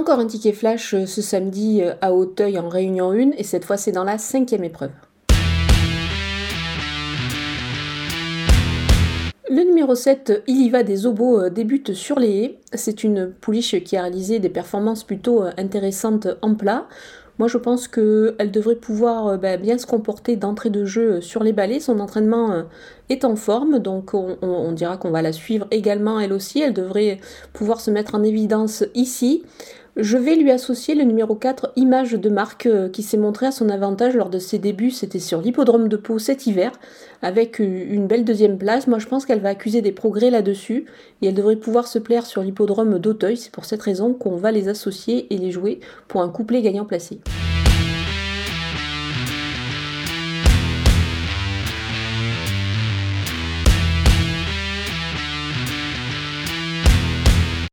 Encore un ticket flash euh, ce samedi euh, à Hauteuil en réunion 1 et cette fois c'est dans la cinquième épreuve. Le numéro 7, Il y va des obos, euh, débute sur les haies. C'est une pouliche qui a réalisé des performances plutôt intéressantes en plat. Moi, je pense qu'elle devrait pouvoir bah, bien se comporter d'entrée de jeu sur les balais. Son entraînement est en forme, donc on, dira qu'on va la suivre également elle aussi. Elle devrait pouvoir se mettre en évidence ici. Je vais lui associer le numéro 4, Image de marque, qui s'est montré à son avantage lors de ses débuts. C'était sur l'hippodrome de Pau cet hiver, avec une belle deuxième place. Moi, je pense qu'elle va accuser des progrès là-dessus, et elle devrait pouvoir se plaire sur l'hippodrome d'Auteuil. C'est pour cette raison qu'on va les associer et les jouer pour un couplet gagnant placé.